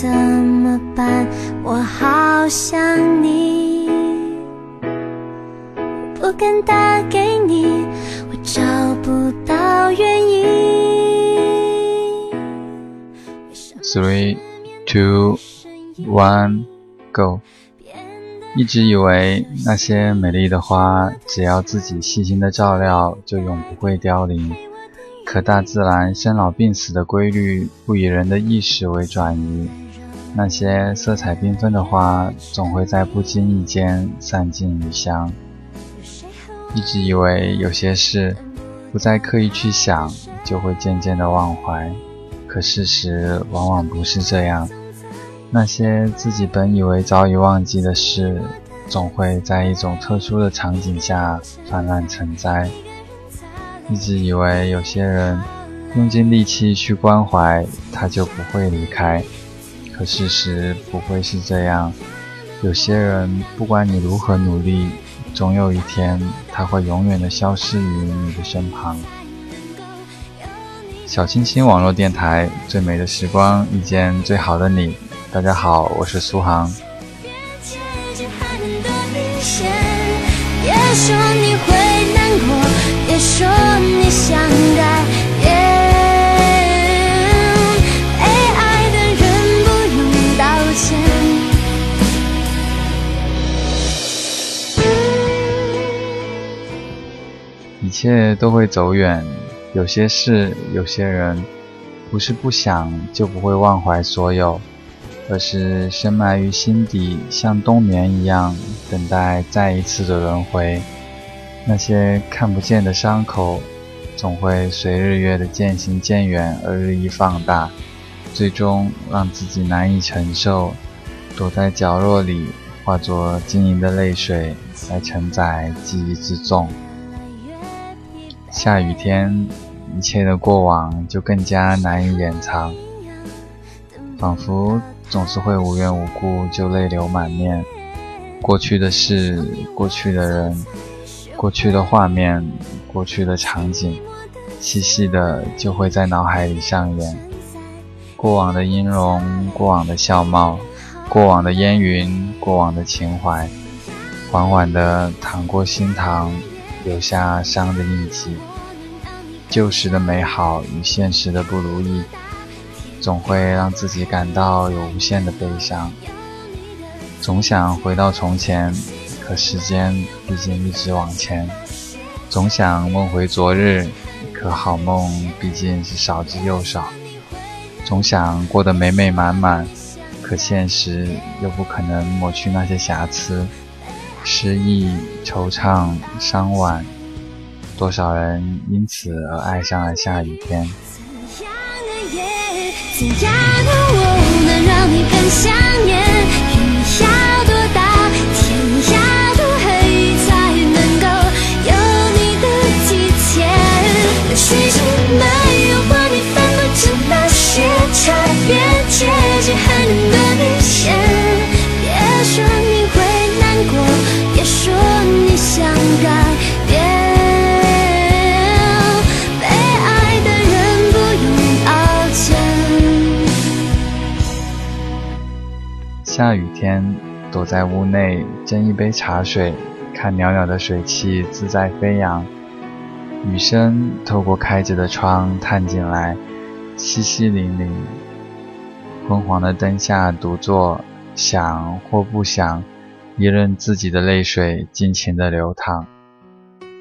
怎么办？我好想你，不敢打给你，我找不到原因。Three, two, one, go。一直以为那些美丽的花，只要自己细心的照料，就永不会凋零。可大自然生老病死的规律，不以人的意识为转移。那些色彩缤纷的花，总会在不经意间散尽余香。一直以为有些事，不再刻意去想，就会渐渐的忘怀。可事实往往不是这样。那些自己本以为早已忘记的事，总会在一种特殊的场景下泛滥成灾。一直以为有些人用尽力气去关怀，他就不会离开。可事实不会是这样。有些人不管你如何努力，总有一天他会永远的消失于你的身旁。小清新网络电台，最美的时光遇见最好的你。大家好，我是苏杭。一一切都会走远，有些事，有些人，不是不想就不会忘怀所有，而是深埋于心底，像冬眠一样，等待再一次的轮回。那些看不见的伤口，总会随日月的渐行渐远而日益放大，最终让自己难以承受，躲在角落里，化作晶莹的泪水来承载记忆之重。下雨天，一切的过往就更加难以掩藏，仿佛总是会无缘无故就泪流满面。过去的事，过去的人。过去的画面，过去的场景，细细的就会在脑海里上演。过往的音容，过往的笑貌，过往的烟云，过往的情怀，缓缓地淌过心膛，留下伤的印记。旧时的美好与现实的不如意，总会让自己感到有无限的悲伤。总想回到从前。可时间毕竟一直往前，总想梦回昨日，可好梦毕竟是少之又少。总想过得美美满满，可现实又不可能抹去那些瑕疵。失意、惆怅、伤晚，多少人因此而爱上了下雨天。怎样的夜怎样的我能让你更想念？下雨天，躲在屋内斟一杯茶水，看袅袅的水汽自在飞扬。雨声透过开着的窗探进来，淅淅沥沥。昏黄的灯下独坐，想或不想，一任自己的泪水尽情的流淌。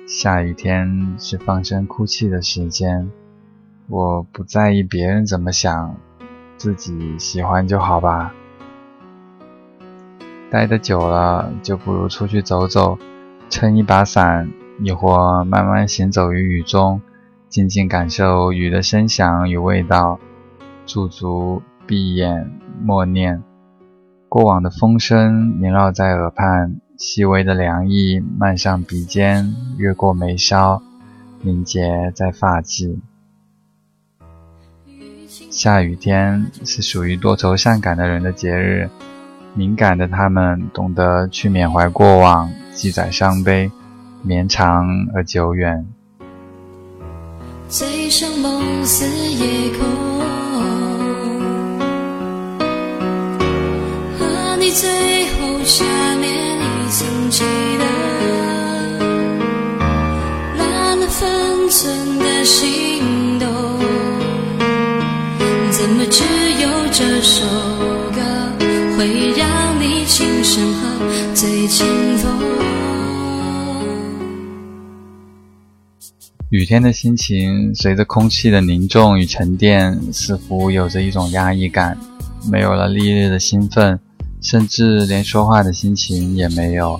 下雨天是放声哭泣的时间，我不在意别人怎么想，自己喜欢就好吧。待得久了，就不如出去走走，撑一把伞，亦或慢慢行走于雨中，静静感受雨的声响与味道。驻足，闭眼，默念。过往的风声萦绕在耳畔，细微的凉意漫上鼻尖，越过眉梢，凝结在发际。下雨天是属于多愁善感的人的节日。敏感的他们懂得去缅怀过往，记载伤悲，绵长而久远。醉生梦死夜空，和你最后下面一层记得，乱了分寸的心动，怎么只有这首你轻声和最轻风？雨天的心情，随着空气的凝重与沉淀，似乎有着一种压抑感，没有了烈日的兴奋，甚至连说话的心情也没有。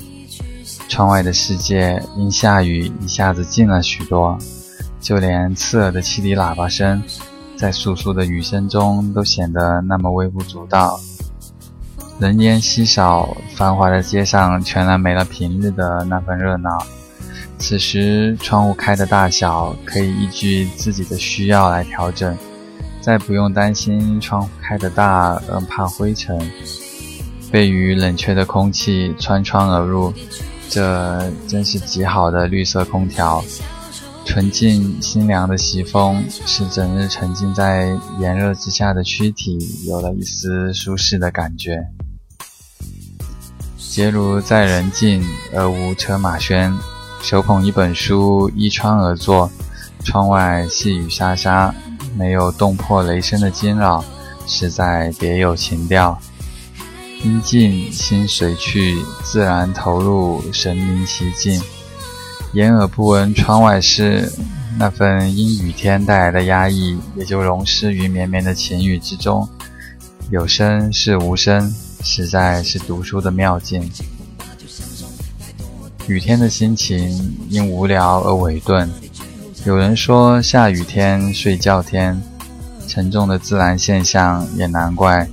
窗外的世界因下雨一下子静了许多，就连刺耳的汽笛喇叭声，在簌簌的雨声中都显得那么微不足道。人烟稀少，繁华的街上全然没了平日的那份热闹。此时，窗户开的大小可以依据自己的需要来调整，再不用担心窗户开的大而怕灰尘，被雨冷却的空气穿窗而入，这真是极好的绿色空调。纯净清凉的西风，使整日沉浸在炎热之下的躯体有了一丝舒适的感觉。结如在人境而无车马喧。手捧一本书，依窗而坐，窗外细雨沙沙，没有动魄雷声的惊扰，实在别有情调。音静心随去，自然投入，神明其境。掩耳不闻窗外事，那份阴雨天带来的压抑，也就融失于绵绵的情雨之中。有声是无声，实在是读书的妙境。雨天的心情因无聊而萎顿。有人说下雨天、睡觉天，沉重的自然现象也难怪。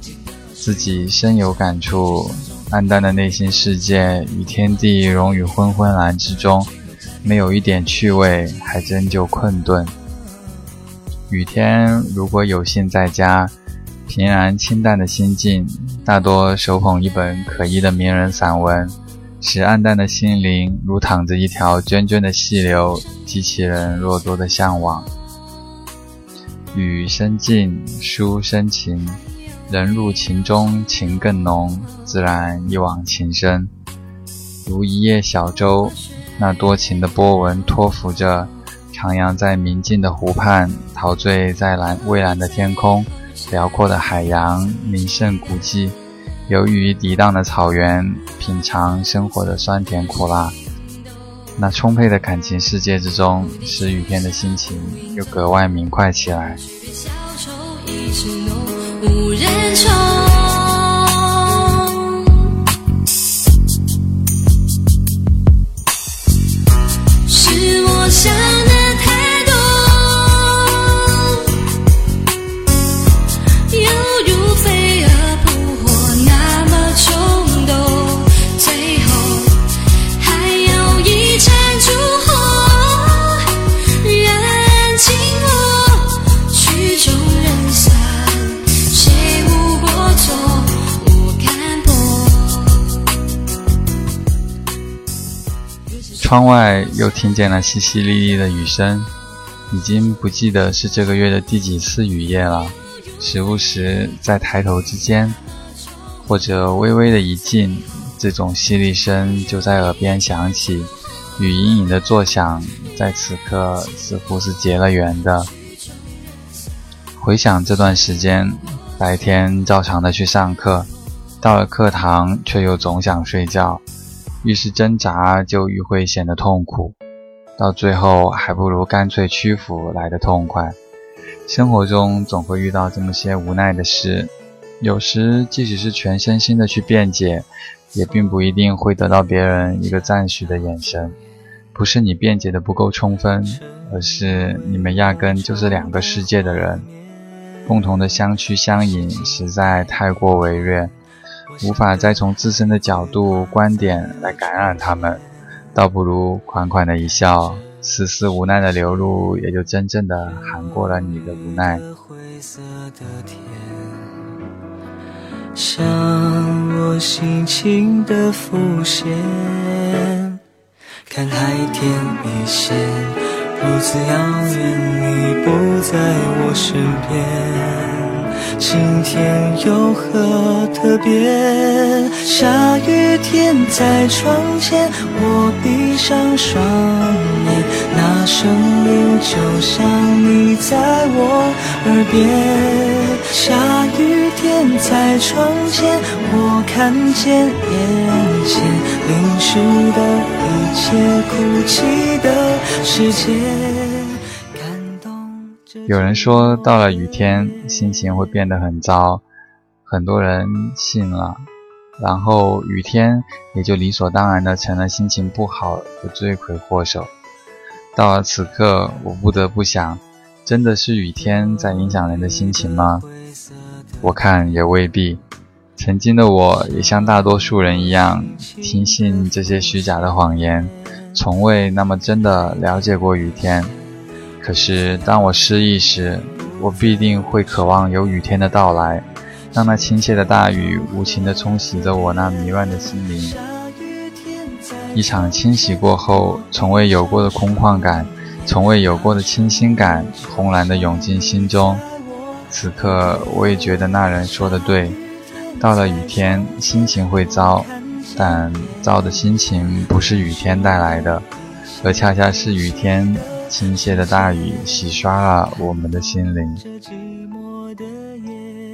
自己深有感触，暗淡的内心世界与天地融于昏昏蓝之中，没有一点趣味，还真就困顿。雨天如果有幸在家，平然清淡的心境，大多手捧一本可疑的名人散文。使暗淡的心灵如淌着一条涓涓的细流，激起人若多的向往。雨深静，书生情，人入情中情更浓，自然一往情深。如一叶小舟，那多情的波纹托浮着，徜徉在明净的湖畔，陶醉在蓝蔚蓝的天空，辽阔的海洋，名胜古迹。游于涤荡的草原，品尝生活的酸甜苦辣，那充沛的感情世界之中，使雨天的心情又格外明快起来。无人宠窗外又听见了淅淅沥沥的雨声，已经不记得是这个月的第几次雨夜了。时不时在抬头之间，或者微微的一静，这种淅沥声就在耳边响起，与隐隐的作响，在此刻似乎是结了缘的。回想这段时间，白天照常的去上课，到了课堂却又总想睡觉。越是挣扎，就愈会显得痛苦，到最后还不如干脆屈服来得痛快。生活中总会遇到这么些无奈的事，有时即使是全身心的去辩解，也并不一定会得到别人一个赞许的眼神。不是你辩解的不够充分，而是你们压根就是两个世界的人，共同的相趋相隐实在太过违略。无法再从自身的角度、观点来感染他们，倒不如款款的一笑，丝丝无奈的流露，也就真正的含过了你的无奈。像我心情的浮现，看海天一线，如此遥远，你不在我身边。今天有何特别？下雨天在窗前，我闭上双眼，那声音就像你在我耳边。下雨天在窗前，我看见眼前淋湿的一切，哭泣的世界。有人说，到了雨天，心情会变得很糟，很多人信了，然后雨天也就理所当然的成了心情不好的罪魁祸首。到了此刻，我不得不想，真的是雨天在影响人的心情吗？我看也未必。曾经的我也像大多数人一样，听信这些虚假的谎言，从未那么真的了解过雨天。可是，当我失意时，我必定会渴望有雨天的到来，让那倾泻的大雨无情地冲洗着我那迷乱的心灵。一场清洗过后，从未有过的空旷感，从未有过的清新感，轰然地涌进心中。此刻，我也觉得那人说的对，到了雨天，心情会糟，但糟的心情不是雨天带来的，而恰恰是雨天。倾泻的大雨洗刷了我们的心灵，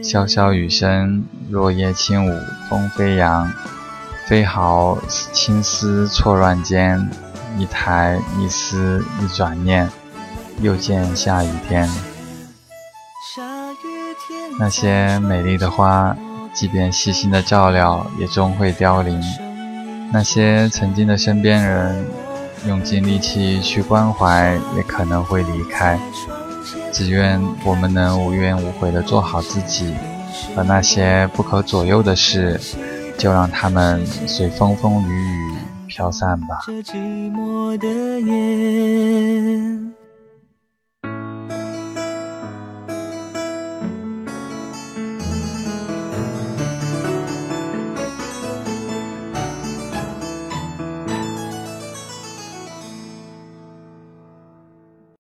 潇潇雨声，落叶轻舞，风飞扬，飞毫青丝错乱间，一抬一丝一转念，又见下雨天。那些美丽的花，即便细心的照料，也终会凋零。那些曾经的身边人。用尽力气去关怀，也可能会离开。只愿我们能无怨无悔地做好自己，而那些不可左右的事，就让它们随风风雨雨飘散吧。寂寞的夜